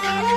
Yeah.